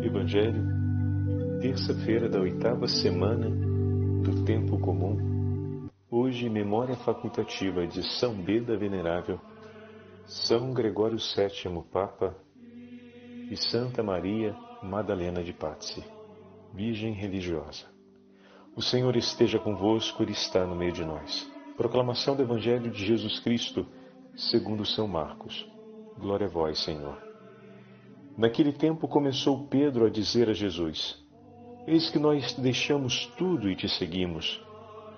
Evangelho, terça-feira da oitava semana do Tempo Comum. Hoje, memória facultativa de São Beda Venerável, São Gregório VII Papa e Santa Maria Madalena de Pazzi, Virgem Religiosa. O Senhor esteja convosco, Ele está no meio de nós. Proclamação do Evangelho de Jesus Cristo, segundo São Marcos. Glória a vós, Senhor. Naquele tempo começou Pedro a dizer a Jesus: Eis que nós deixamos tudo e te seguimos.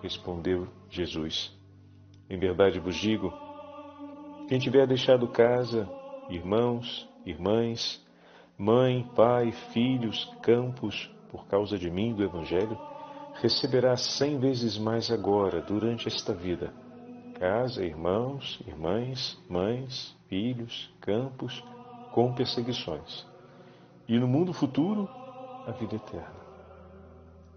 Respondeu Jesus: Em verdade vos digo: quem tiver deixado casa, irmãos, irmãs, mãe, pai, filhos, campos, por causa de mim do Evangelho, receberá cem vezes mais agora, durante esta vida. Casa, irmãos, irmãs, mães, filhos, campos, com perseguições. E no mundo futuro, a vida eterna.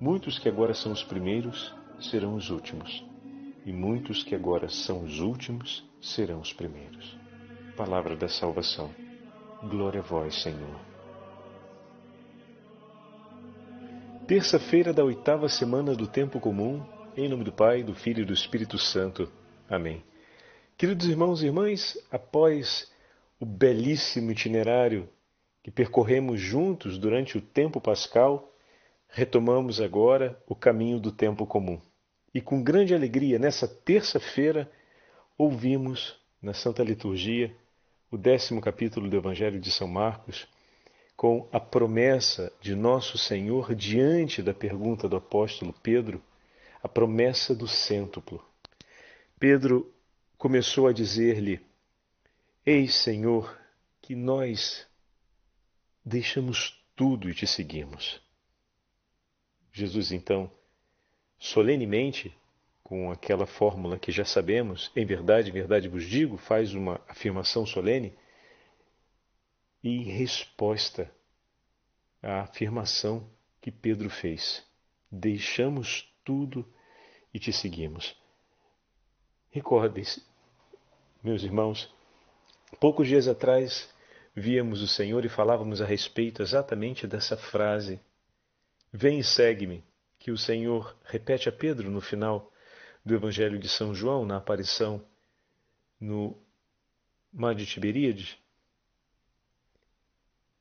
Muitos que agora são os primeiros serão os últimos, e muitos que agora são os últimos serão os primeiros. Palavra da salvação. Glória a vós, Senhor. Terça-feira da oitava semana do tempo comum, em nome do Pai, do Filho e do Espírito Santo. Amém. Queridos irmãos e irmãs, após o belíssimo itinerário que percorremos juntos durante o tempo pascal, retomamos agora o caminho do tempo comum. E com grande alegria, nessa terça-feira, ouvimos na Santa Liturgia o décimo capítulo do Evangelho de São Marcos, com a promessa de Nosso Senhor diante da pergunta do apóstolo Pedro, a promessa do cêntuplo. Pedro começou a dizer-lhe: Eis, Senhor, que nós deixamos tudo e te seguimos. Jesus, então, solenemente, com aquela fórmula que já sabemos, em verdade, em verdade vos digo, faz uma afirmação solene, e em resposta à afirmação que Pedro fez, deixamos tudo e te seguimos. Recordem-se, meus irmãos, Poucos dias atrás víamos o Senhor e falávamos a respeito exatamente dessa frase: Vem e segue-me, que o Senhor repete a Pedro no final do Evangelho de São João, na aparição no Mar de Tiberíades.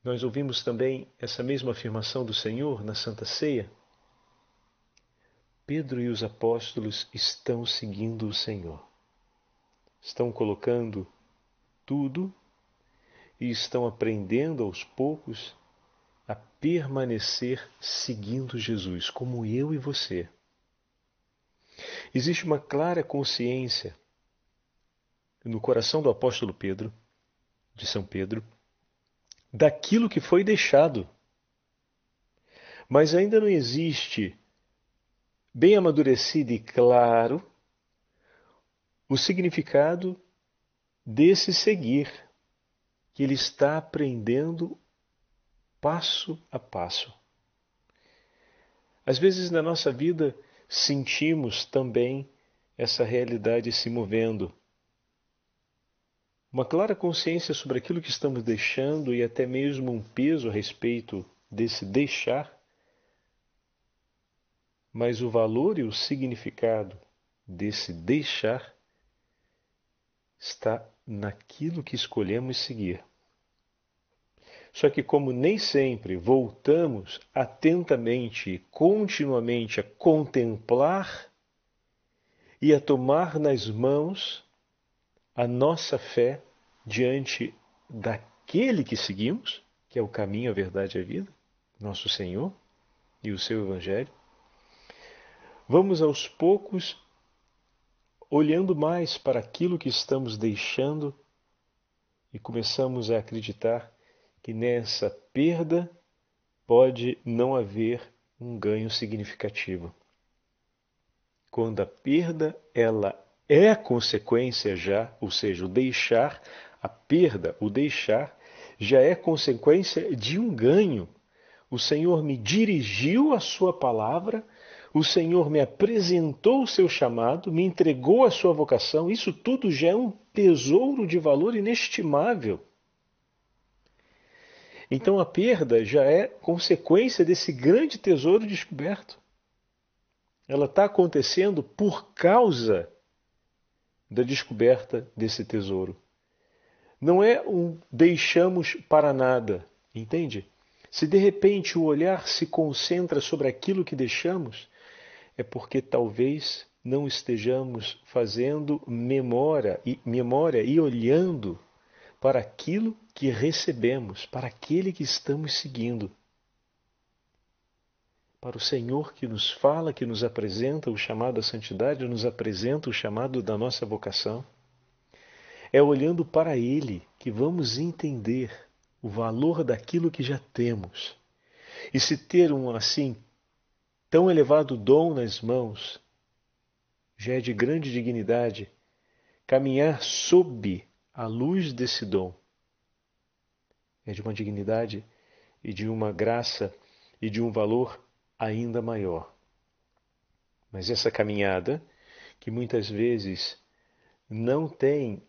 Nós ouvimos também essa mesma afirmação do Senhor na Santa Ceia. Pedro e os apóstolos estão seguindo o Senhor. Estão colocando tudo e estão aprendendo aos poucos a permanecer seguindo Jesus, como eu e você. Existe uma clara consciência no coração do apóstolo Pedro, de São Pedro, daquilo que foi deixado. Mas ainda não existe bem amadurecido e claro o significado desse seguir que ele está aprendendo passo a passo. Às vezes na nossa vida sentimos também essa realidade se movendo. Uma clara consciência sobre aquilo que estamos deixando e até mesmo um peso a respeito desse deixar, mas o valor e o significado desse deixar está naquilo que escolhemos seguir. Só que, como nem sempre voltamos atentamente e continuamente a contemplar e a tomar nas mãos a nossa fé diante daquele que seguimos, que é o caminho, a verdade e a vida, nosso Senhor e o seu Evangelho, vamos aos poucos olhando mais para aquilo que estamos deixando e começamos a acreditar que nessa perda pode não haver um ganho significativo. Quando a perda ela é consequência já, ou seja, o deixar, a perda, o deixar já é consequência de um ganho. O Senhor me dirigiu a sua palavra o Senhor me apresentou o seu chamado, me entregou a sua vocação, isso tudo já é um tesouro de valor inestimável. Então a perda já é consequência desse grande tesouro descoberto. Ela está acontecendo por causa da descoberta desse tesouro. Não é um deixamos para nada, entende? Se de repente o olhar se concentra sobre aquilo que deixamos, é porque talvez não estejamos fazendo memória e, memória e olhando para aquilo que recebemos, para aquele que estamos seguindo. Para o Senhor que nos fala, que nos apresenta o chamado à santidade, nos apresenta o chamado da nossa vocação. É olhando para Ele que vamos entender o valor daquilo que já temos. E se ter um assim tão elevado dom nas mãos, já é de grande dignidade caminhar sob a luz desse dom. É de uma dignidade e de uma graça e de um valor ainda maior. Mas essa caminhada, que muitas vezes não tem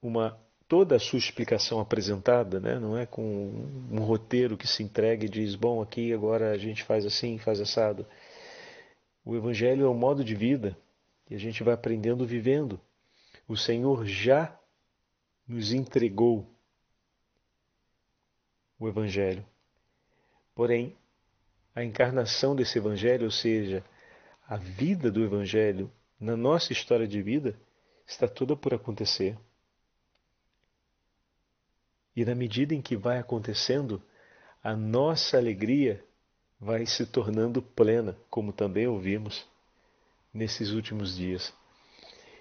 uma toda a sua explicação apresentada, né? não é com um roteiro que se entrega e diz, bom, aqui agora a gente faz assim, faz assado. O Evangelho é um modo de vida e a gente vai aprendendo vivendo. O Senhor já nos entregou o Evangelho. Porém, a encarnação desse Evangelho, ou seja, a vida do Evangelho na nossa história de vida, está toda por acontecer. E na medida em que vai acontecendo, a nossa alegria vai se tornando plena, como também ouvimos nesses últimos dias.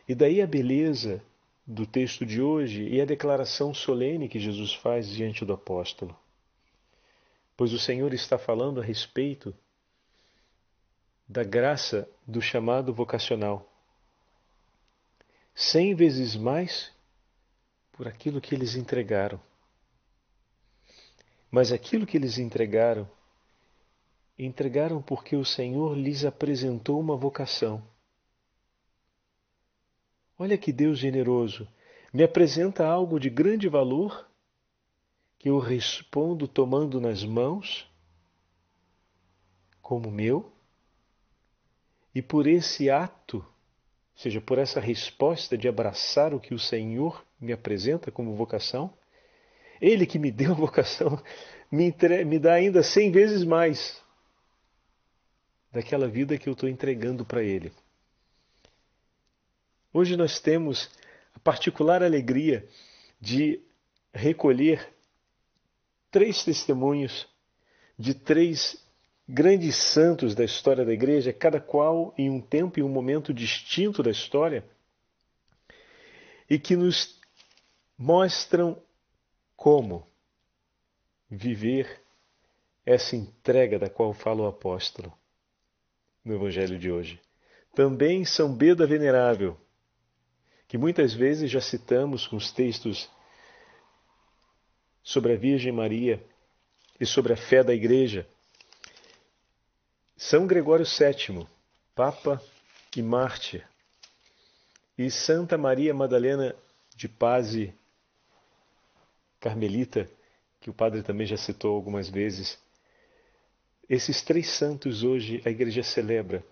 E daí a beleza do texto de hoje e a declaração solene que Jesus faz diante do apóstolo. Pois o Senhor está falando a respeito da graça do chamado vocacional. Cem vezes mais por aquilo que eles entregaram. Mas aquilo que eles entregaram, entregaram porque o Senhor lhes apresentou uma vocação. Olha que Deus generoso, me apresenta algo de grande valor que eu respondo tomando nas mãos como meu, e por esse ato, ou seja, por essa resposta de abraçar o que o Senhor me apresenta como vocação, ele que me deu a vocação me, entre... me dá ainda cem vezes mais daquela vida que eu estou entregando para Ele. Hoje nós temos a particular alegria de recolher três testemunhos de três grandes santos da história da igreja, cada qual em um tempo e um momento distinto da história, e que nos mostram como viver essa entrega da qual fala o apóstolo no Evangelho de hoje. Também São Beda Venerável, que muitas vezes já citamos com os textos sobre a Virgem Maria e sobre a fé da Igreja. São Gregório VII, Papa e Mártir, e Santa Maria Madalena de Paz carmelita, que o padre também já citou algumas vezes. Esses três santos hoje a igreja celebra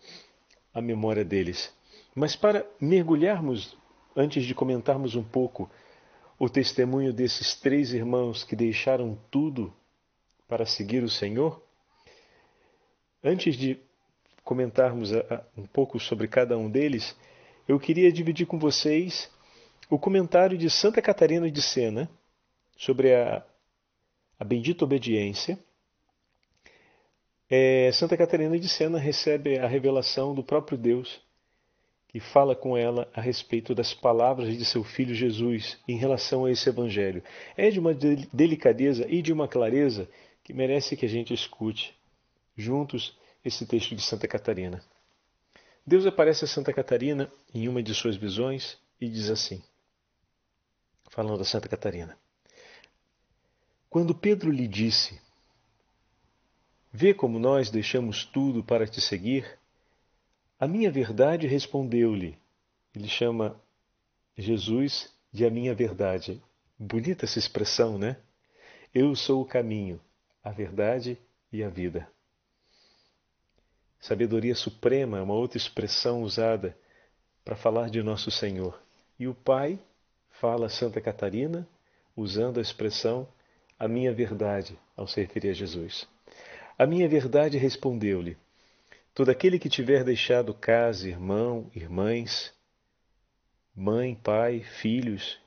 a memória deles. Mas para mergulharmos, antes de comentarmos um pouco o testemunho desses três irmãos que deixaram tudo para seguir o Senhor, antes de comentarmos um pouco sobre cada um deles, eu queria dividir com vocês o comentário de Santa Catarina de Sena, sobre a, a bendita obediência, é, Santa Catarina de Sena recebe a revelação do próprio Deus, que fala com ela a respeito das palavras de seu filho Jesus em relação a esse evangelho. É de uma delicadeza e de uma clareza que merece que a gente escute juntos esse texto de Santa Catarina. Deus aparece a Santa Catarina em uma de suas visões e diz assim, falando a Santa Catarina: quando Pedro lhe disse: Vê como nós deixamos tudo para te seguir, a minha verdade respondeu-lhe. Ele chama Jesus de a minha verdade. Bonita essa expressão, né? Eu sou o caminho, a verdade e a vida. Sabedoria suprema é uma outra expressão usada para falar de nosso Senhor. E o Pai fala a Santa Catarina usando a expressão a minha verdade ao se referir a Jesus. A minha verdade respondeu-lhe: Todo aquele que tiver deixado casa, irmão, irmãs, mãe, pai, filhos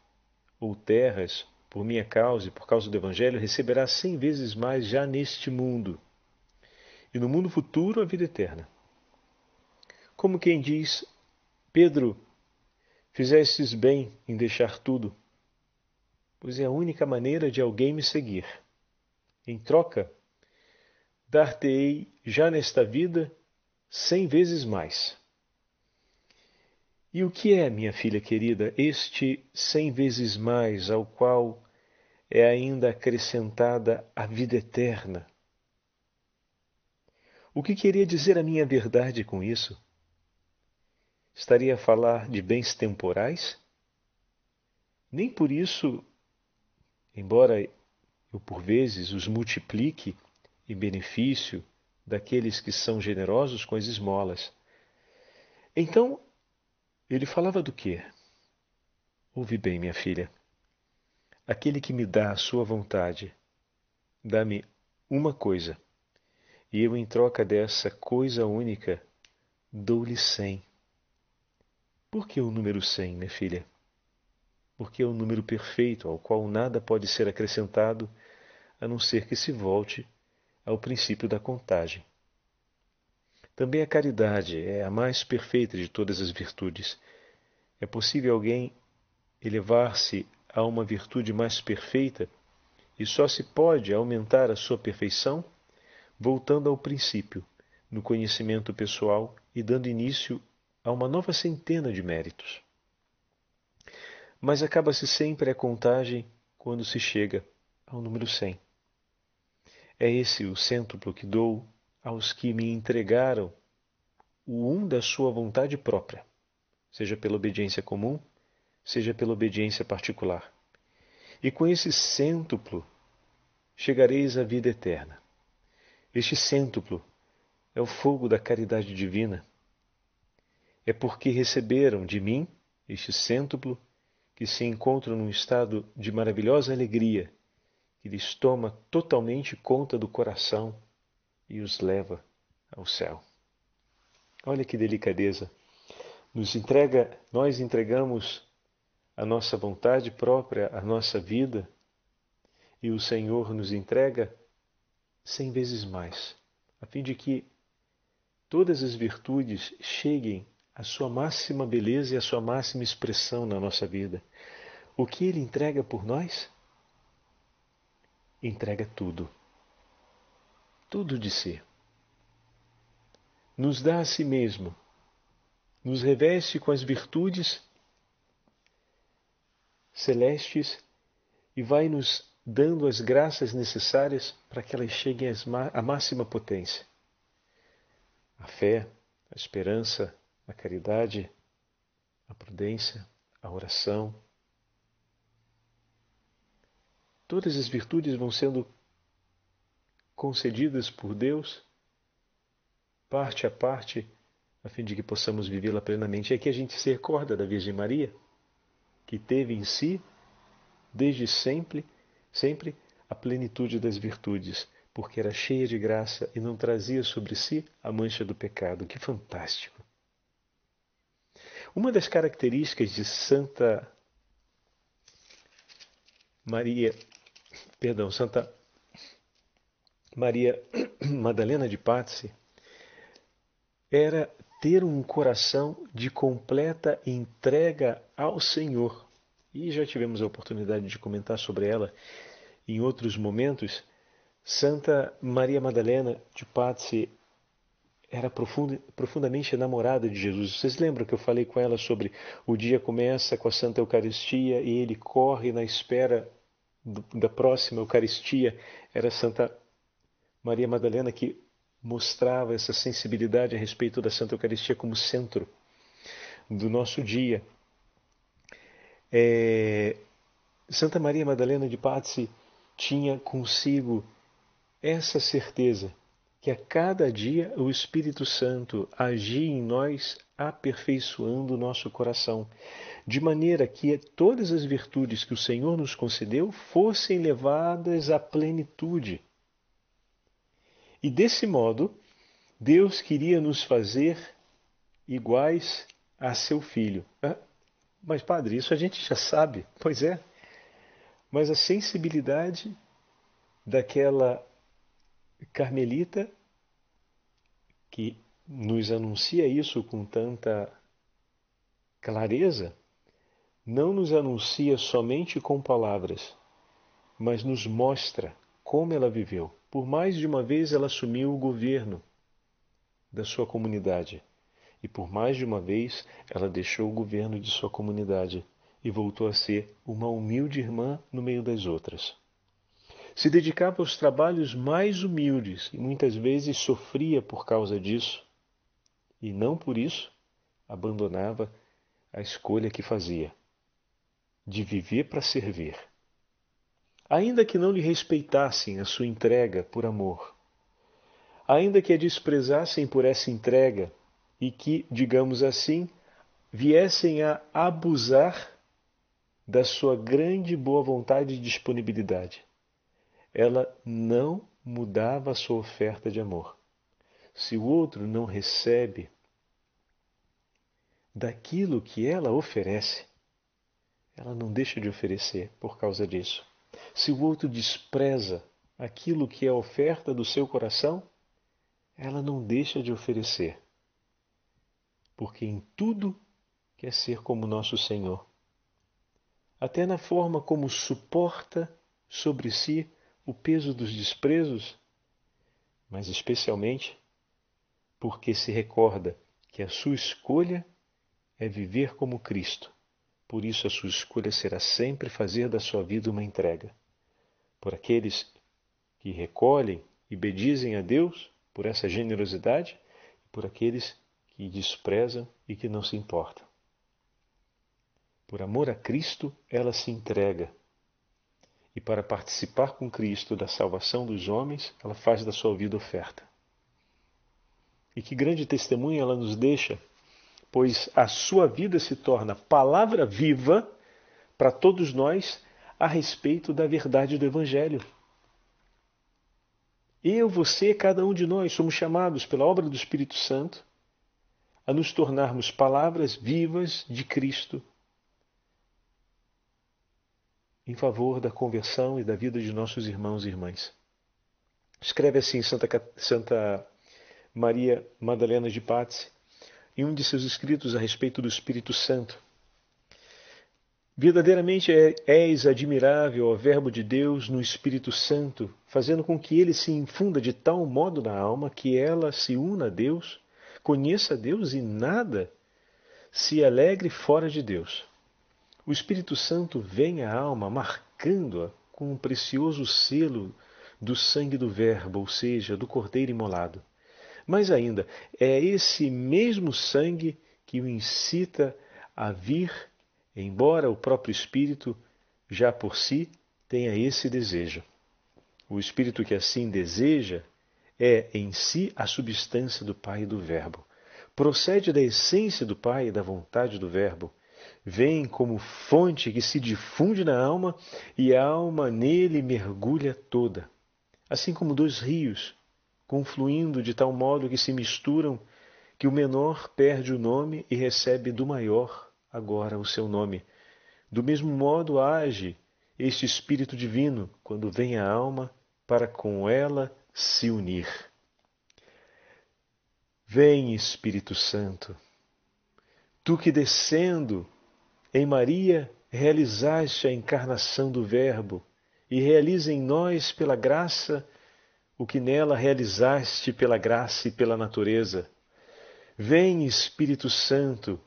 ou terras por minha causa e por causa do Evangelho, receberá cem vezes mais já neste mundo e no mundo futuro a vida eterna. Como quem diz, Pedro, fizestes bem em deixar tudo, pois é a única maneira de alguém me seguir. Em troca, dar-te-ei já nesta vida cem vezes mais. E o que é, minha filha querida, este cem vezes mais ao qual é ainda acrescentada a vida eterna? O que queria dizer a minha verdade com isso? Estaria a falar de bens temporais? Nem por isso, embora eu por vezes os multiplique em benefício daqueles que são generosos com as esmolas. Então, ele falava do quê? Ouve bem, minha filha. Aquele que me dá a sua vontade, dá-me uma coisa e eu, em troca dessa coisa única, dou-lhe cem. Por que o número cem, minha filha? Porque é o número perfeito ao qual nada pode ser acrescentado a não ser que se volte ao princípio da contagem. Também a caridade é a mais perfeita de todas as virtudes. É possível alguém elevar-se a uma virtude mais perfeita e só se pode aumentar a sua perfeição voltando ao princípio, no conhecimento pessoal e dando início a uma nova centena de méritos. Mas acaba-se sempre a contagem quando se chega ao número 100. É esse o cêntuplo que dou aos que me entregaram o um da sua vontade própria, seja pela obediência comum, seja pela obediência particular. E com esse cêntuplo chegareis à vida eterna. Este cêntuplo é o fogo da caridade divina. É porque receberam de mim este cêntuplo que se encontram num estado de maravilhosa alegria que lhes toma totalmente conta do coração e os leva ao céu. Olha que delicadeza. Nos entrega, nós entregamos a nossa vontade própria, a nossa vida, e o Senhor nos entrega cem vezes mais, a fim de que todas as virtudes cheguem à sua máxima beleza e à sua máxima expressão na nossa vida. O que Ele entrega por nós? Entrega tudo. Tudo de si. Nos dá a si mesmo, nos reveste com as virtudes celestes e vai nos dando as graças necessárias para que elas cheguem à máxima potência. A fé, a esperança, a caridade, a prudência, a oração. Todas as virtudes vão sendo concedidas por Deus, parte a parte, a fim de que possamos vivê-la plenamente. E aqui a gente se recorda da Virgem Maria, que teve em si, desde sempre, sempre a plenitude das virtudes, porque era cheia de graça e não trazia sobre si a mancha do pecado. Que fantástico! Uma das características de Santa Maria, perdão, Santa Maria Madalena de Pazzi era ter um coração de completa entrega ao Senhor. E já tivemos a oportunidade de comentar sobre ela em outros momentos, Santa Maria Madalena de Pazzi era profundamente enamorada de Jesus. Vocês lembram que eu falei com ela sobre o dia começa com a Santa Eucaristia e ele corre na espera do, da próxima Eucaristia? Era Santa Maria Madalena que mostrava essa sensibilidade a respeito da Santa Eucaristia como centro do nosso dia. É, Santa Maria Madalena de Pazzi tinha consigo essa certeza que a cada dia o Espírito Santo agia em nós, aperfeiçoando o nosso coração, de maneira que todas as virtudes que o Senhor nos concedeu fossem levadas à plenitude. E desse modo, Deus queria nos fazer iguais a seu filho. Mas, padre, isso a gente já sabe. Pois é. Mas a sensibilidade daquela carmelita que nos anuncia isso com tanta clareza, não nos anuncia somente com palavras, mas nos mostra como ela viveu. Por mais de uma vez ela assumiu o governo da sua comunidade. E por mais de uma vez ela deixou o governo de sua comunidade e voltou a ser uma humilde irmã no meio das outras. Se dedicava aos trabalhos mais humildes e muitas vezes sofria por causa disso, e não por isso abandonava a escolha que fazia de viver para servir. Ainda que não lhe respeitassem a sua entrega por amor, ainda que a desprezassem por essa entrega e que, digamos assim, viessem a abusar da sua grande boa vontade e disponibilidade. Ela não mudava a sua oferta de amor. Se o outro não recebe daquilo que ela oferece, ela não deixa de oferecer por causa disso. Se o outro despreza aquilo que é a oferta do seu coração, ela não deixa de oferecer porque em tudo quer ser como nosso Senhor. Até na forma como suporta sobre si o peso dos desprezos, mas especialmente porque se recorda que a sua escolha é viver como Cristo. Por isso a sua escolha será sempre fazer da sua vida uma entrega. Por aqueles que recolhem e bedizem a Deus por essa generosidade, e por aqueles que desprezam e que não se importam. Por amor a Cristo, ela se entrega. E para participar com Cristo da salvação dos homens, ela faz da sua vida oferta. E que grande testemunho ela nos deixa, pois a sua vida se torna palavra viva para todos nós a respeito da verdade do Evangelho. Eu, você, cada um de nós somos chamados pela obra do Espírito Santo a nos tornarmos palavras vivas de Cristo em favor da conversão e da vida de nossos irmãos e irmãs. Escreve assim Santa, Santa Maria Madalena de Pazzi em um de seus escritos a respeito do Espírito Santo. Verdadeiramente é, és admirável, ó Verbo de Deus, no Espírito Santo, fazendo com que ele se infunda de tal modo na alma que ela se una a Deus conheça Deus e nada se alegre fora de Deus. O Espírito Santo vem à alma marcando-a com um precioso selo do sangue do Verbo, ou seja, do Cordeiro imolado. Mas ainda, é esse mesmo sangue que o incita a vir, embora o próprio Espírito, já por si, tenha esse desejo. O Espírito que assim deseja é em si a substância do Pai e do Verbo. Procede da essência do Pai e da vontade do Verbo. Vem como fonte que se difunde na alma e a alma nele mergulha toda. Assim como dois rios, confluindo de tal modo que se misturam, que o menor perde o nome e recebe do maior agora o seu nome. Do mesmo modo age este Espírito Divino quando vem a alma para com ela se unir. Vem, Espírito Santo, tu que descendo em Maria realizaste a encarnação do Verbo e realiza em nós pela graça o que nela realizaste pela graça e pela natureza. Vem, Espírito Santo,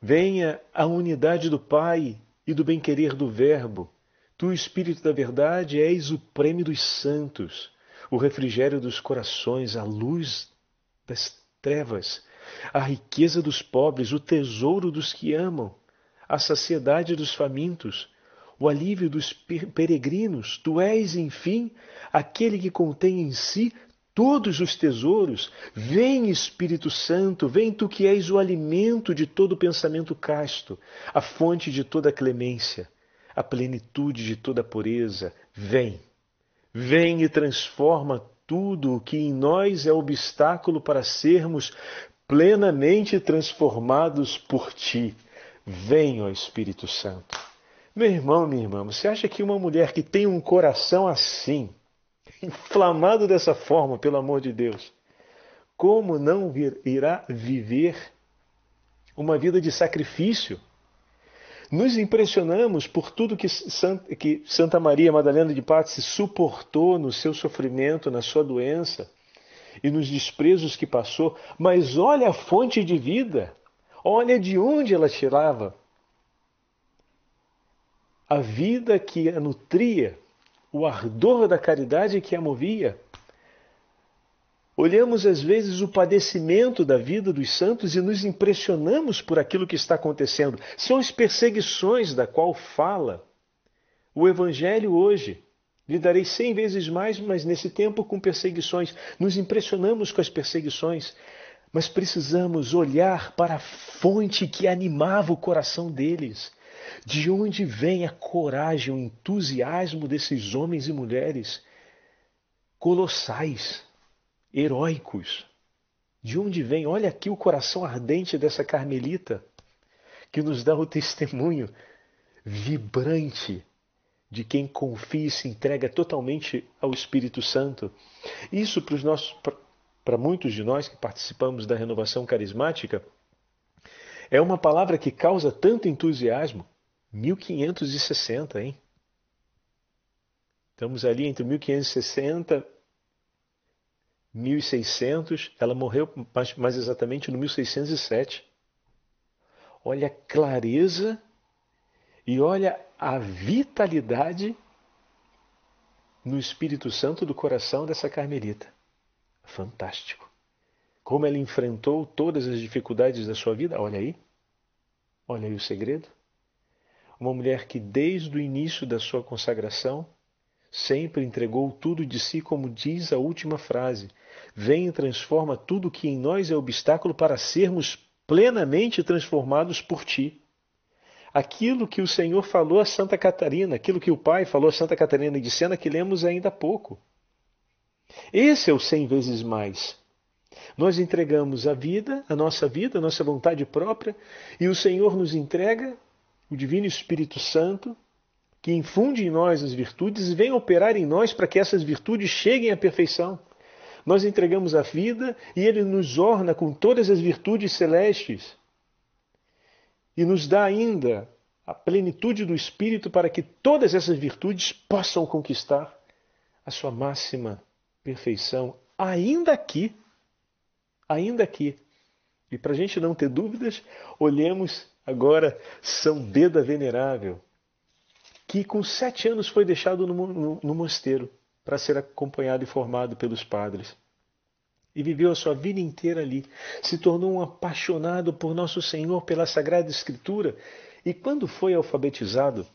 venha a unidade do Pai e do bem-querer do Verbo. Tu, Espírito da Verdade, és o prêmio dos santos o refrigério dos corações, a luz das trevas, a riqueza dos pobres, o tesouro dos que amam, a saciedade dos famintos, o alívio dos peregrinos. Tu és, enfim, aquele que contém em si todos os tesouros. Vem, Espírito Santo, vem tu que és o alimento de todo pensamento casto, a fonte de toda clemência, a plenitude de toda pureza. Vem, vem e transforma tudo o que em nós é obstáculo para sermos plenamente transformados por ti. Vem, ó Espírito Santo. Meu irmão, minha irmã, você acha que uma mulher que tem um coração assim, inflamado dessa forma, pelo amor de Deus, como não vir, irá viver uma vida de sacrifício? Nos impressionamos por tudo que Santa Maria Madalena de Pazzi suportou no seu sofrimento, na sua doença e nos desprezos que passou, mas olha a fonte de vida, olha de onde ela tirava a vida que a nutria, o ardor da caridade que a movia. Olhamos às vezes o padecimento da vida dos santos e nos impressionamos por aquilo que está acontecendo. São as perseguições da qual fala o Evangelho hoje. Lhe darei cem vezes mais, mas nesse tempo com perseguições. Nos impressionamos com as perseguições, mas precisamos olhar para a fonte que animava o coração deles. De onde vem a coragem, o entusiasmo desses homens e mulheres colossais, heróicos? De onde vem? Olha aqui o coração ardente dessa carmelita, que nos dá o testemunho vibrante de quem confia e se entrega totalmente ao Espírito Santo. Isso para os nossos para muitos de nós que participamos da renovação carismática, é uma palavra que causa tanto entusiasmo. 1560, hein? Estamos ali entre 1560 e 1600. Ela morreu mais, mais exatamente no 1607. Olha a clareza e olha a vitalidade no Espírito Santo do coração dessa carmelita. Fantástico. Como ela enfrentou todas as dificuldades da sua vida. Olha aí. Olha aí o segredo. Uma mulher que desde o início da sua consagração sempre entregou tudo de si, como diz a última frase. Vem e transforma tudo que em nós é obstáculo para sermos plenamente transformados por ti. Aquilo que o Senhor falou a Santa Catarina, aquilo que o Pai falou a Santa Catarina de Sena, que lemos ainda há pouco. Esse é o cem vezes mais. Nós entregamos a vida, a nossa vida, a nossa vontade própria, e o Senhor nos entrega o Divino Espírito Santo, que infunde em nós as virtudes e vem operar em nós para que essas virtudes cheguem à perfeição. Nós entregamos a vida e Ele nos orna com todas as virtudes celestes e nos dá ainda a plenitude do Espírito para que todas essas virtudes possam conquistar a sua máxima perfeição, ainda aqui. Ainda aqui. E para a gente não ter dúvidas, olhemos agora São Beda Venerável, que com sete anos foi deixado no, no, no mosteiro para ser acompanhado e formado pelos padres. E viveu a sua vida inteira ali. Se tornou um apaixonado por Nosso Senhor, pela Sagrada Escritura. E quando foi alfabetizado,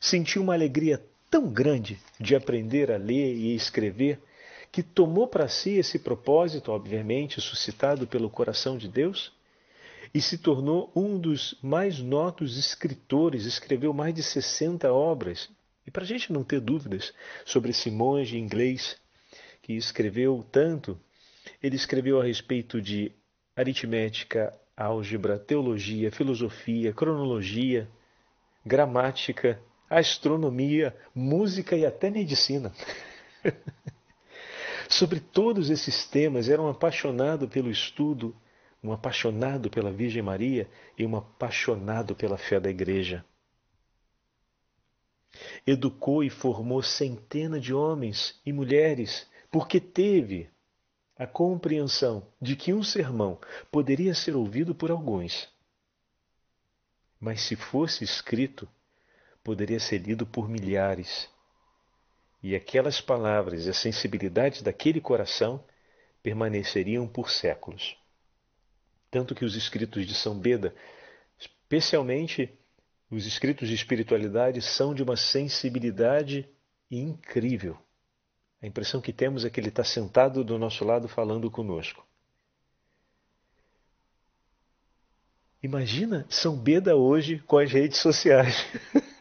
sentiu uma alegria tão grande de aprender a ler e escrever que tomou para si esse propósito, obviamente suscitado pelo coração de Deus, e se tornou um dos mais notos escritores, escreveu mais de 60 obras. E para a gente não ter dúvidas sobre esse monge inglês que escreveu tanto, ele escreveu a respeito de aritmética, álgebra, teologia, filosofia, cronologia, gramática, astronomia, música e até medicina. Sobre todos esses temas, era um apaixonado pelo estudo, um apaixonado pela Virgem Maria e um apaixonado pela fé da Igreja. Educou e formou centenas de homens e mulheres, porque teve a compreensão de que um sermão poderia ser ouvido por alguns, mas se fosse escrito, poderia ser lido por milhares e aquelas palavras e a sensibilidade daquele coração permaneceriam por séculos. Tanto que os escritos de São Beda, especialmente os escritos de espiritualidade são de uma sensibilidade incrível. A impressão que temos é que ele está sentado do nosso lado falando conosco. Imagina São Beda hoje com as redes sociais.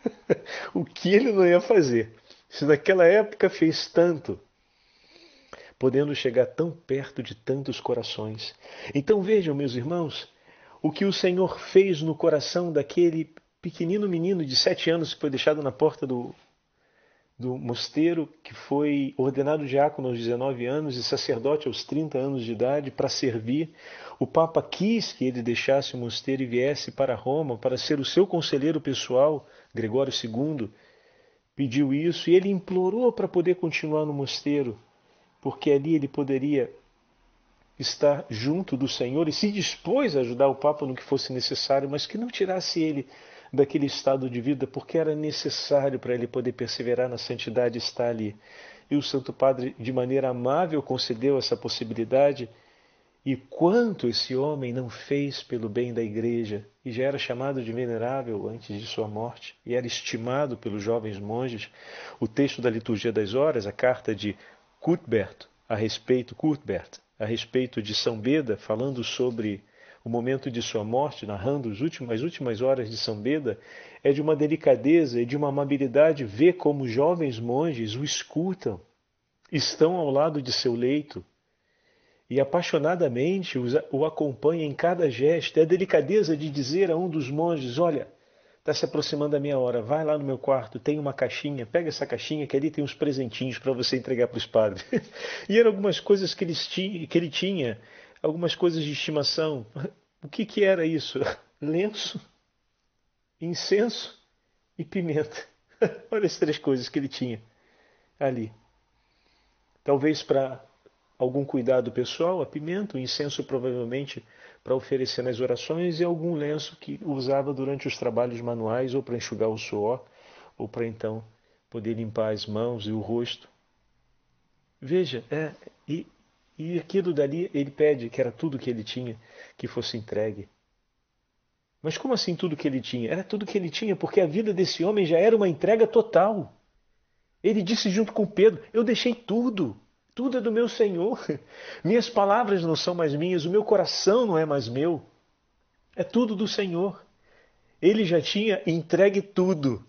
o que ele não ia fazer? Se naquela época fez tanto, podendo chegar tão perto de tantos corações. Então vejam, meus irmãos, o que o Senhor fez no coração daquele pequenino menino de sete anos que foi deixado na porta do, do mosteiro, que foi ordenado diácono aos 19 anos e sacerdote aos 30 anos de idade para servir. O Papa quis que ele deixasse o mosteiro e viesse para Roma para ser o seu conselheiro pessoal, Gregório II. Pediu isso e ele implorou para poder continuar no mosteiro, porque ali ele poderia estar junto do Senhor e se dispôs a ajudar o Papa no que fosse necessário, mas que não tirasse ele daquele estado de vida, porque era necessário para ele poder perseverar na santidade estar ali. E o Santo Padre, de maneira amável, concedeu essa possibilidade. E quanto esse homem não fez pelo bem da igreja, e já era chamado de venerável antes de sua morte, e era estimado pelos jovens monges. O texto da Liturgia das Horas, a carta de Cuthbert, a respeito, Cuthbert, a respeito de São Beda, falando sobre o momento de sua morte, narrando as últimas, as últimas horas de São Beda, é de uma delicadeza e de uma amabilidade ver como jovens monges o escutam, estão ao lado de seu leito e apaixonadamente o acompanham em cada gesto. É a delicadeza de dizer a um dos monges: Olha, Está se aproximando a minha hora. Vai lá no meu quarto, tem uma caixinha, pega essa caixinha que ali tem uns presentinhos para você entregar para os padres. e eram algumas coisas que, que ele tinha, algumas coisas de estimação. O que, que era isso? Lenço, incenso e pimenta. Olha as três coisas que ele tinha ali. Talvez para algum cuidado pessoal, a pimenta, o incenso provavelmente para oferecer nas orações e algum lenço que usava durante os trabalhos manuais ou para enxugar o suor ou para então poder limpar as mãos e o rosto. Veja, é, e, e aquilo dali ele pede que era tudo que ele tinha que fosse entregue. Mas como assim tudo que ele tinha? Era tudo que ele tinha, porque a vida desse homem já era uma entrega total. Ele disse junto com Pedro: Eu deixei tudo. Tudo é do meu Senhor. Minhas palavras não são mais minhas, o meu coração não é mais meu. É tudo do Senhor. Ele já tinha entregue tudo.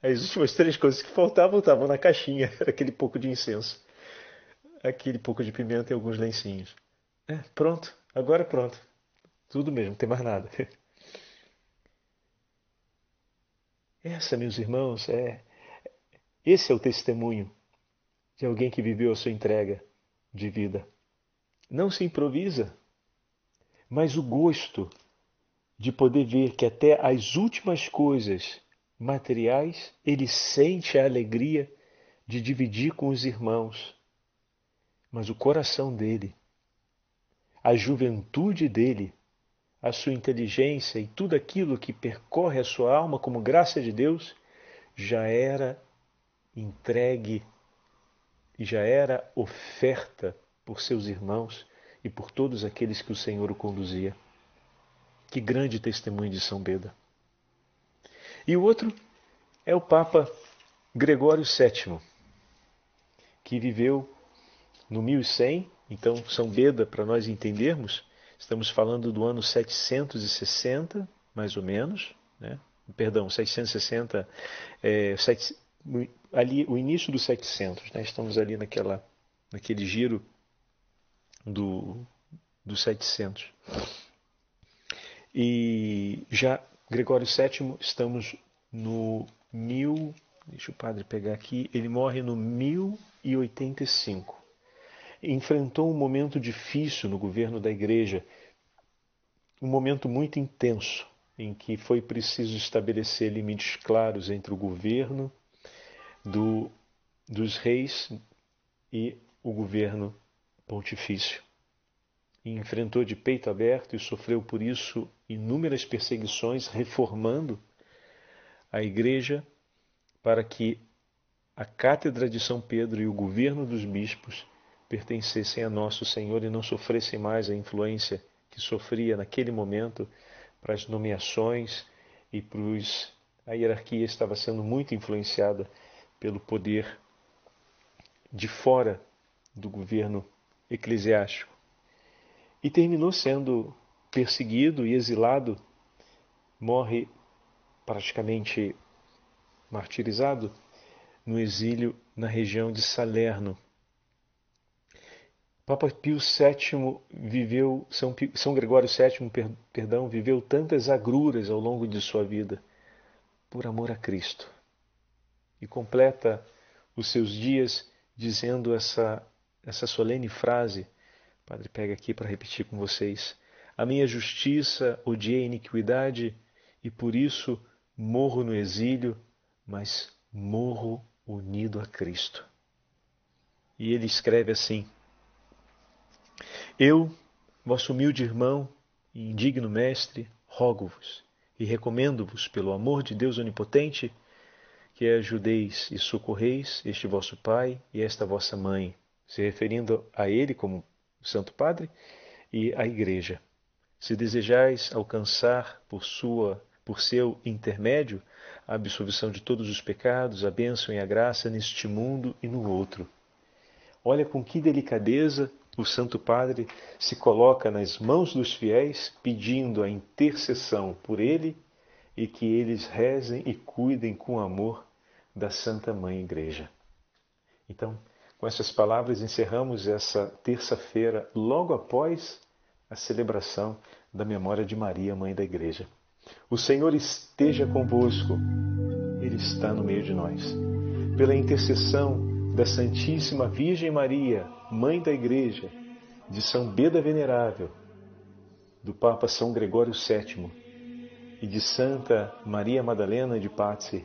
As últimas três coisas que faltavam estavam na caixinha. Era aquele pouco de incenso, aquele pouco de pimenta e alguns lencinhos. É, pronto. Agora é pronto. Tudo mesmo, não tem mais nada. Essa, meus irmãos, é esse é o testemunho de alguém que viveu a sua entrega de vida. Não se improvisa, mas o gosto de poder ver que até as últimas coisas materiais ele sente a alegria de dividir com os irmãos. Mas o coração dele, a juventude dele, a sua inteligência e tudo aquilo que percorre a sua alma como graça de Deus já era entregue e já era oferta por seus irmãos e por todos aqueles que o Senhor o conduzia. Que grande testemunho de São Beda. E o outro é o Papa Gregório VII, que viveu no 1100, então São Beda, para nós entendermos, estamos falando do ano 760, mais ou menos, né? perdão, 760, é, ali o início dos 700, né? estamos ali naquela, naquele giro do, dos 700. E já Gregório VII, estamos no mil, deixa o padre pegar aqui, ele morre no 1085. Enfrentou um momento difícil no governo da igreja, um momento muito intenso, em que foi preciso estabelecer limites claros entre o governo do, dos reis e o governo pontifício. E enfrentou de peito aberto e sofreu por isso inúmeras perseguições, reformando a igreja para que a cátedra de São Pedro e o governo dos bispos pertencessem a nosso Senhor e não sofressem mais a influência que sofria naquele momento para as nomeações e pros, a hierarquia estava sendo muito influenciada pelo poder de fora do governo eclesiástico. E terminou sendo perseguido e exilado, morre praticamente martirizado no exílio na região de Salerno. Papa Pio VII viveu, São, São Gregório VII, perdão, viveu tantas agruras ao longo de sua vida por amor a Cristo. E completa os seus dias dizendo essa, essa solene frase, o Padre pega aqui para repetir com vocês. A minha justiça odiei iniquidade e por isso morro no exílio, mas morro unido a Cristo. E ele escreve assim: Eu, vosso humilde irmão e indigno mestre, rogo-vos e recomendo-vos, pelo amor de Deus onipotente, que ajudeis e socorreis este vosso Pai e esta vossa Mãe, se referindo a ele como Santo Padre e à Igreja. Se desejais alcançar por sua por seu intermédio a absolvição de todos os pecados, a bênção e a graça neste mundo e no outro. Olha com que delicadeza o Santo Padre se coloca nas mãos dos fiéis, pedindo a intercessão por ele e que eles rezem e cuidem com amor da Santa Mãe Igreja. Então, com essas palavras, encerramos essa terça-feira, logo após a celebração da memória de Maria, Mãe da Igreja. O Senhor esteja convosco, Ele está no meio de nós. Pela intercessão da Santíssima Virgem Maria, Mãe da Igreja, de São Beda Venerável, do Papa São Gregório VII e de Santa Maria Madalena de Pazzi,